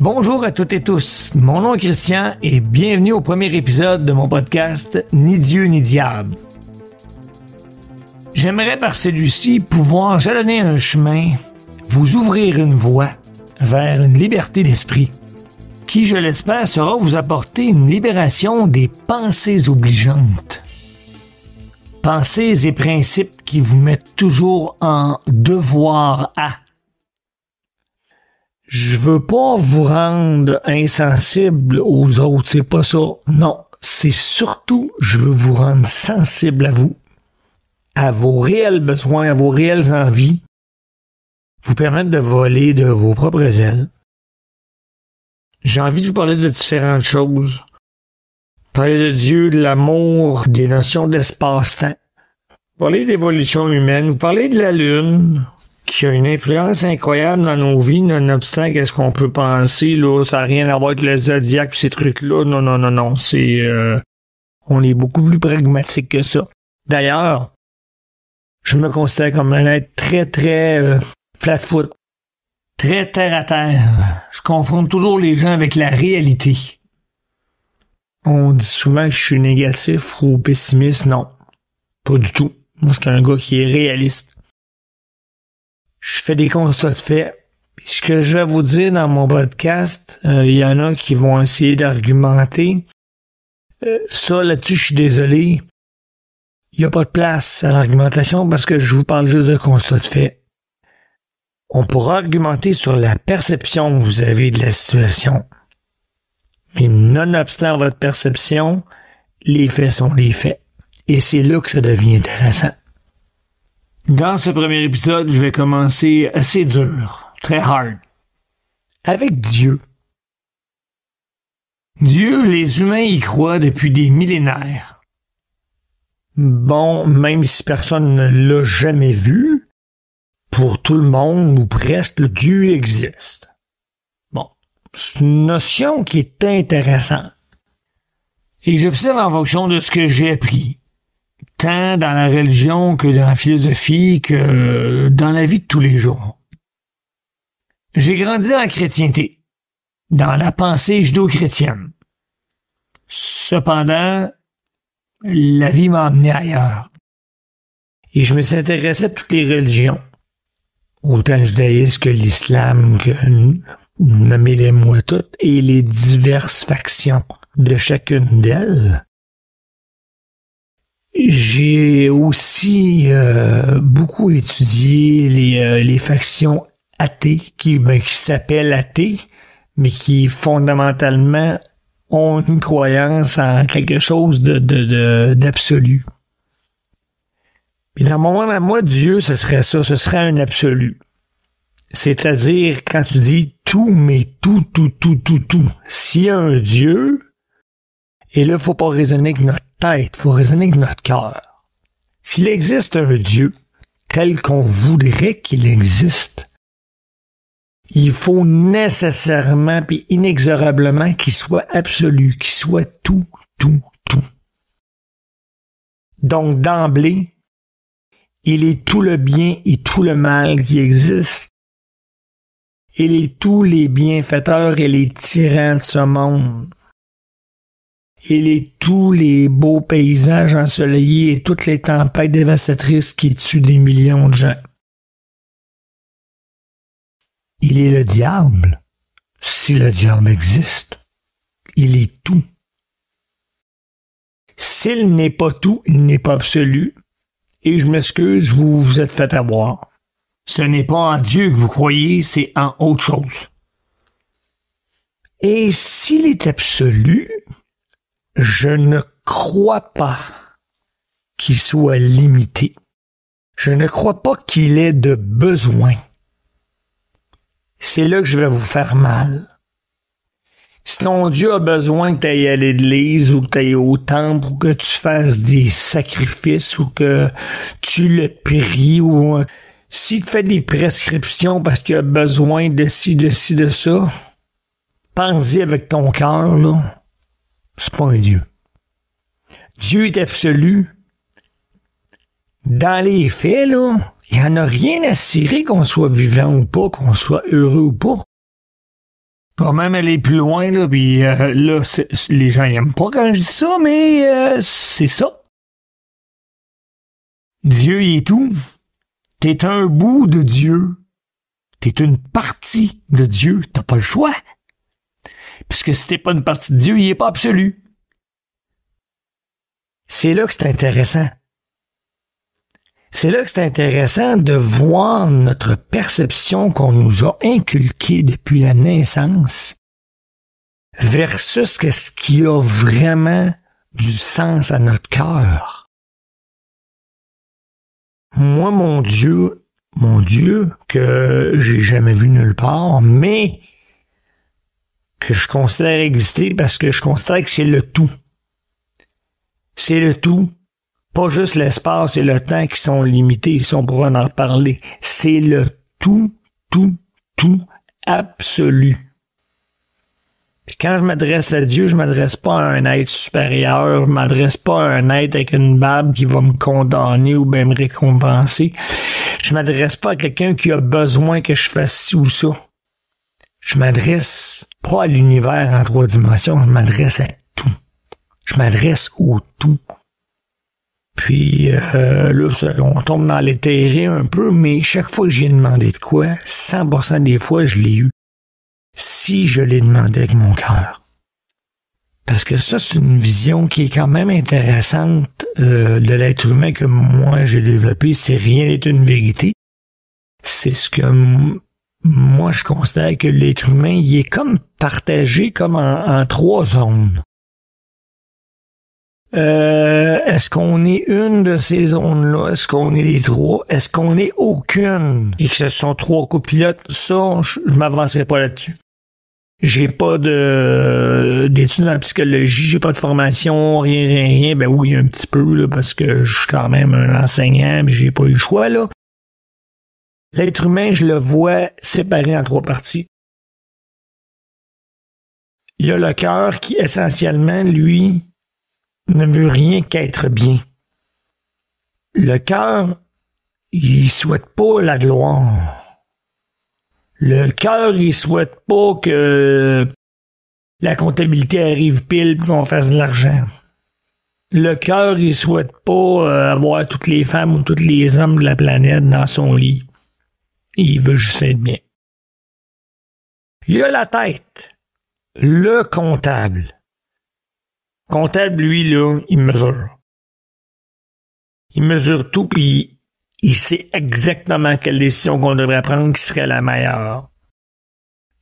Bonjour à toutes et tous, mon nom est Christian et bienvenue au premier épisode de mon podcast Ni Dieu ni Diable. J'aimerais par celui-ci pouvoir jalonner un chemin, vous ouvrir une voie vers une liberté d'esprit, qui, je l'espère, sera vous apporter une libération des pensées obligeantes. Pensées et principes qui vous mettent toujours en devoir à je veux pas vous rendre insensible aux autres, c'est pas ça. Non, c'est surtout, je veux vous rendre sensible à vous, à vos réels besoins, à vos réelles envies, vous permettre de voler de vos propres ailes. J'ai envie de vous parler de différentes choses. Parler de Dieu, de l'amour, des notions d'espace-temps. Parler d'évolution humaine, vous parler de la Lune, qui a une influence incroyable dans nos vies, nonobstant qu'est-ce qu'on peut penser, là, ça n'a rien à voir avec le zodiaque ces trucs-là. Non, non, non, non. C'est euh, on est beaucoup plus pragmatique que ça. D'ailleurs, je me considère comme un être très, très euh, flat-foot. Très terre à terre. Je confronte toujours les gens avec la réalité. On dit souvent que je suis négatif ou pessimiste. Non. Pas du tout. Moi, je suis un gars qui est réaliste je fais des constats de fait. ce que je vais vous dire dans mon podcast, il euh, y en a qui vont essayer d'argumenter. Euh, ça, là-dessus, je suis désolé. Il n'y a pas de place à l'argumentation parce que je vous parle juste de constats de fait. On pourra argumenter sur la perception que vous avez de la situation. Mais nonobstant votre perception, les faits sont les faits. Et c'est là que ça devient intéressant. Dans ce premier épisode, je vais commencer assez dur, très hard, avec Dieu. Dieu, les humains y croient depuis des millénaires. Bon, même si personne ne l'a jamais vu, pour tout le monde, ou presque, Dieu existe. Bon, c'est une notion qui est intéressante. Et j'observe en fonction de ce que j'ai appris tant dans la religion que dans la philosophie que dans la vie de tous les jours. J'ai grandi dans la chrétienté, dans la pensée judo-chrétienne. Cependant, la vie m'a amené ailleurs. Et je me suis intéressé à toutes les religions, autant le judaïsme que l'islam, que nommez-les-moi toutes, et les diverses factions de chacune d'elles. J'ai aussi euh, beaucoup étudié les, euh, les factions athées, qui, ben, qui s'appellent athées, mais qui fondamentalement ont une croyance en quelque chose de, de, d'absolu. Et dans mon monde à moi, Dieu, ce serait ça, ce serait un absolu. C'est-à-dire, quand tu dis tout, mais tout, tout, tout, tout, tout. S'il y a un Dieu, et là, faut pas raisonner que notre tête, faut raisonner avec notre cœur. S'il existe un Dieu tel qu'on voudrait qu'il existe, il faut nécessairement et inexorablement qu'il soit absolu, qu'il soit tout, tout, tout. Donc d'emblée, il est tout le bien et tout le mal qui existe. Il est tous les bienfaiteurs et les tyrans de ce monde et les, tous les beaux paysages ensoleillés et toutes les tempêtes dévastatrices qui tuent des millions de gens. Il est le diable, si le diable existe. Il est tout. S'il n'est pas tout, il n'est pas absolu. Et je m'excuse, vous vous êtes fait avoir. Ce n'est pas en Dieu que vous croyez, c'est en autre chose. Et s'il est absolu, je ne crois pas qu'il soit limité. Je ne crois pas qu'il ait de besoin. C'est là que je vais vous faire mal. Si ton Dieu a besoin que tu ailles à l'église ou que tu ailles au temple ou que tu fasses des sacrifices ou que tu le pries ou s'il te fait des prescriptions parce qu'il a besoin de ci, de ci, de ça, pense-y avec ton cœur, là c'est pas un Dieu. Dieu est absolu. Dans les faits, là, il n'y en a rien à cirer qu'on soit vivant ou pas, qu'on soit heureux ou pas. Quand même aller plus loin, là, puis euh, là, les gens n'aiment pas quand je dis ça, mais euh, c'est ça. Dieu il est tout. T'es un bout de Dieu. T'es une partie de Dieu. T'as pas le choix. Puisque si pas une partie de Dieu, il est pas absolu. C'est là que c'est intéressant. C'est là que c'est intéressant de voir notre perception qu'on nous a inculquée depuis la naissance versus ce qui a vraiment du sens à notre cœur. Moi, mon Dieu, mon Dieu, que j'ai jamais vu nulle part, mais que je considère exister parce que je considère que c'est le tout. C'est le tout pas juste l'espace et le temps qui sont limités, si on pourrait en parler. C'est le tout, tout, tout absolu. quand je m'adresse à Dieu, je m'adresse pas à un être supérieur, je m'adresse pas à un être avec une barbe qui va me condamner ou bien me récompenser. Je m'adresse pas à quelqu'un qui a besoin que je fasse ci ou ça. Je m'adresse pas à l'univers en trois dimensions, je m'adresse à tout. Je m'adresse au tout. Puis euh, là, on tombe dans l'éthéré un peu, mais chaque fois que j'ai demandé de quoi, 100% des fois, je l'ai eu. Si je l'ai demandé avec mon cœur. Parce que ça, c'est une vision qui est quand même intéressante euh, de l'être humain que moi j'ai développé. C'est rien n'est une vérité. C'est ce que moi je considère que l'être humain, il est comme partagé comme en trois zones. Euh, est-ce qu'on est une de ces zones-là? Est-ce qu'on est les trois? Est-ce qu'on est aucune? Et que ce sont trois copilotes? Ça, je, m'avancerai pas là-dessus. J'ai pas de d'études en psychologie, j'ai pas de formation, rien, rien, rien. Ben oui, un petit peu, là, parce que je suis quand même un enseignant, mais j'ai pas eu le choix, là. L'être humain, je le vois séparé en trois parties. Il y a le cœur qui, essentiellement, lui, ne veut rien qu'être bien. Le cœur, il souhaite pas la gloire. Le cœur, il souhaite pas que la comptabilité arrive pile qu'on fasse de l'argent. Le cœur, il souhaite pas euh, avoir toutes les femmes ou tous les hommes de la planète dans son lit. Il veut juste être bien. Il y a la tête, le comptable. Comptable, lui, là, il mesure. Il mesure tout, puis il sait exactement quelle décision qu'on devrait prendre qui serait la meilleure.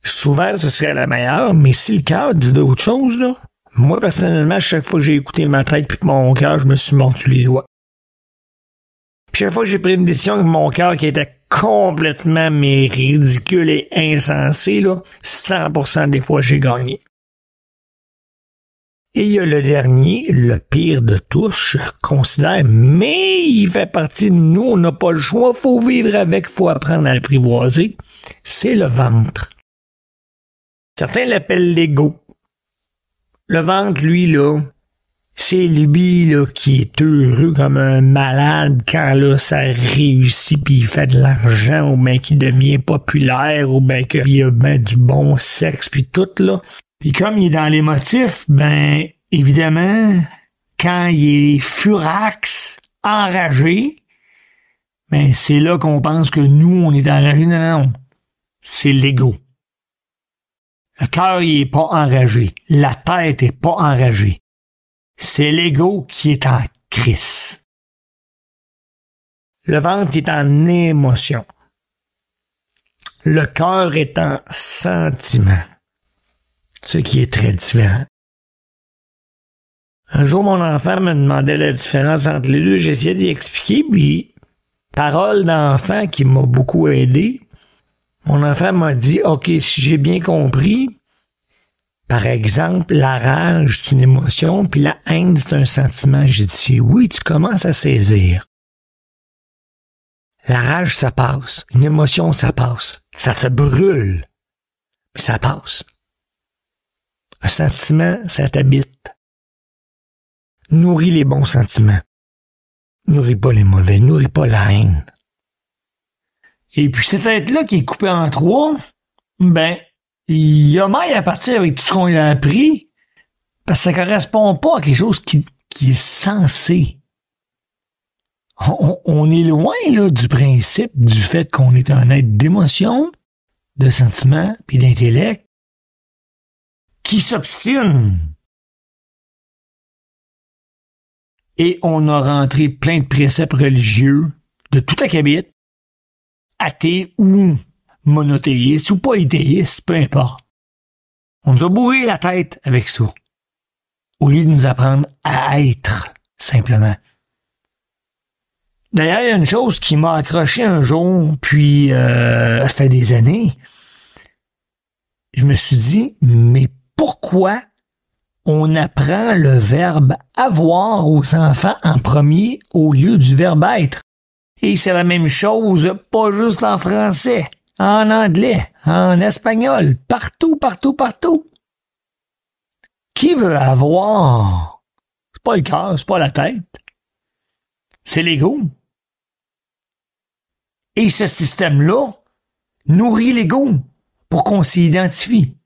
Souvent, ce serait la meilleure, mais si le cœur dit d'autres choses, là, moi, personnellement, chaque fois que j'ai écouté ma tête puis mon cœur, je me suis mordu les doigts. Puis chaque fois que j'ai pris une décision avec mon cœur qui était complètement mais ridicule et insensé, là, 100% des fois, j'ai gagné. Et il y a le dernier, le pire de tous, je considère, mais il fait partie de nous, on n'a pas le choix, faut vivre avec, faut apprendre à l'apprivoiser. C'est le ventre. Certains l'appellent l'ego. Le ventre, lui, là, c'est lui, là, qui est heureux comme un malade quand, là, ça réussit puis il fait de l'argent ou bien qu'il devient populaire ou bien qu'il a ben du bon sexe puis tout, là. Puis comme il est dans les motifs, ben évidemment, quand il est furax, enragé, ben c'est là qu'on pense que nous, on est enragé. Non, non. C'est l'ego. Le cœur, il est pas enragé. La tête est pas enragée. C'est l'ego qui est en crise. Le ventre est en émotion. Le cœur est en sentiment ce qui est très différent. Un jour, mon enfant me demandait la différence entre les deux. J'essayais d'y expliquer, puis parole d'enfant qui m'a beaucoup aidé. Mon enfant m'a dit, OK, si j'ai bien compris, par exemple, la rage, c'est une émotion, puis la haine, c'est un sentiment. Dit, oui, tu commences à saisir. La rage, ça passe. Une émotion, ça passe. Ça te brûle. Mais ça passe. Un sentiment, ça t'habite. Nourris les bons sentiments. Nourris pas les mauvais. Nourris pas la haine. Et puis cette être-là qui est coupée en trois, ben, il a mal à partir avec tout ce qu'on a appris parce que ça correspond pas à quelque chose qui, qui est censé. On, on est loin là, du principe du fait qu'on est un être d'émotion, de sentiment puis d'intellect qui s'obstine. Et on a rentré plein de préceptes religieux de tout acabit, athée ou monothéiste ou polythéiste, peu importe. On nous a bourré la tête avec ça. Au lieu de nous apprendre à être, simplement. D'ailleurs, il y a une chose qui m'a accroché un jour, puis euh, ça fait des années. Je me suis dit, mais pourquoi on apprend le verbe avoir aux enfants en premier au lieu du verbe être? Et c'est la même chose, pas juste en français, en anglais, en espagnol, partout, partout, partout. Qui veut avoir? C'est pas le cœur, c'est pas la tête. C'est l'ego. Et ce système-là nourrit l'ego pour qu'on s'identifie.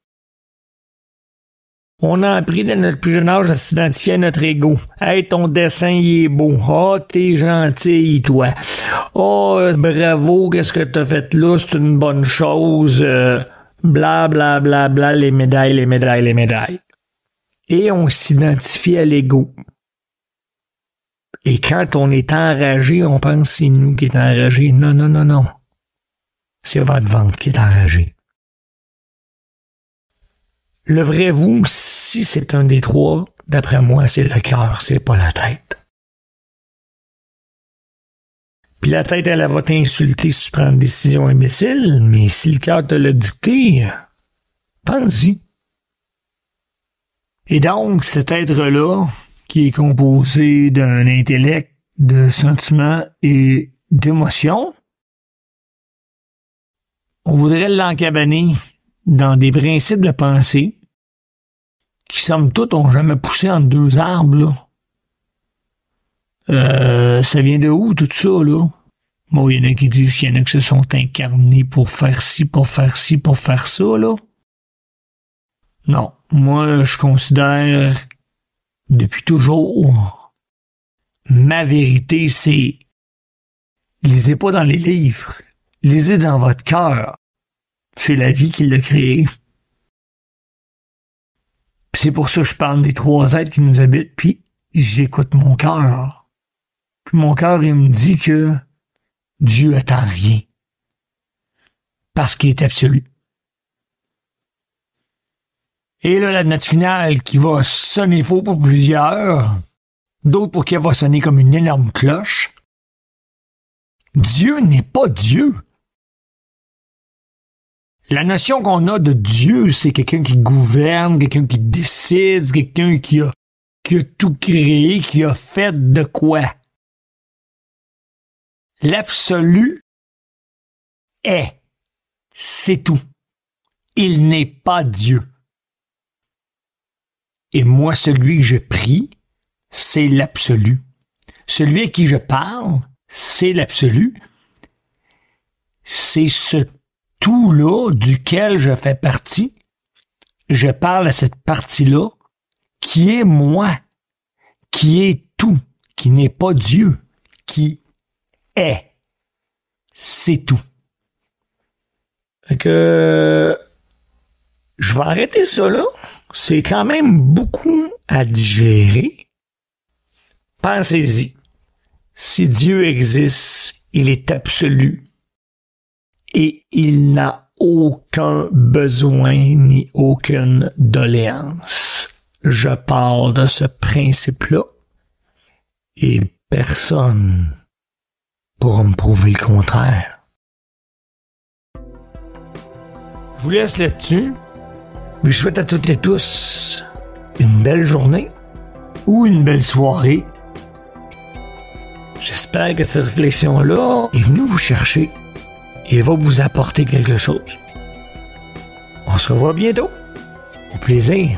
On a appris dès notre plus jeune âge à s'identifier à notre ego. Hey, ton dessin, il est beau. Oh, t'es gentil, toi. Oh, bravo, qu'est-ce que t'as fait là? C'est une bonne chose. Euh, bla, bla, bla, bla, les médailles, les médailles, les médailles. Et on s'identifie à l'ego. Et quand on est enragé, on pense que c'est nous qui est enragé. Non, non, non, non. C'est votre ventre qui est enragé. Le vrai vous, si c'est un des trois, d'après moi, c'est le cœur, c'est pas la tête. Puis la tête, elle, va t'insulter si tu prends une décision imbécile, mais si le cœur te l'a dicté, pense-y. Et donc, cet être-là, qui est composé d'un intellect, de sentiments et d'émotions, on voudrait l'encabaner dans des principes de pensée qui, somme toute, ont jamais poussé entre deux arbres, là. Euh, ça vient de où, tout ça, là? Bon, il y en a qui disent qu'il y en a qui se sont incarnés pour faire ci, pour faire ci, pour faire ça, là. Non. Moi, je considère depuis toujours. Ma vérité, c'est lisez pas dans les livres, lisez dans votre cœur. C'est la vie qui l'a créé. C'est pour ça que je parle des trois êtres qui nous habitent, puis j'écoute mon cœur. Puis mon cœur, il me dit que Dieu attend rien. Parce qu'il est absolu. Et là, la note finale qui va sonner faux pour plusieurs, d'autres pour qu'elle va sonner comme une énorme cloche. Dieu n'est pas Dieu. La notion qu'on a de Dieu, c'est quelqu'un qui gouverne, quelqu'un qui décide, quelqu'un qui a, qui tout créé, qui a fait de quoi. L'absolu est. C'est tout. Il n'est pas Dieu. Et moi, celui que je prie, c'est l'absolu. Celui à qui je parle, c'est l'absolu. C'est ce tout-là duquel je fais partie. Je parle à cette partie-là qui est moi, qui est tout, qui n'est pas Dieu, qui est. C'est tout. Fait que je vais arrêter ça là c'est quand même beaucoup à digérer. Pensez-y. Si Dieu existe, il est absolu et il n'a aucun besoin ni aucune doléance. Je parle de ce principe-là et personne pourra me prouver le contraire. Je vous laisse là-dessus. Je souhaite à toutes et tous une belle journée ou une belle soirée. J'espère que cette réflexion-là est venue vous chercher et va vous apporter quelque chose. On se revoit bientôt. Au plaisir.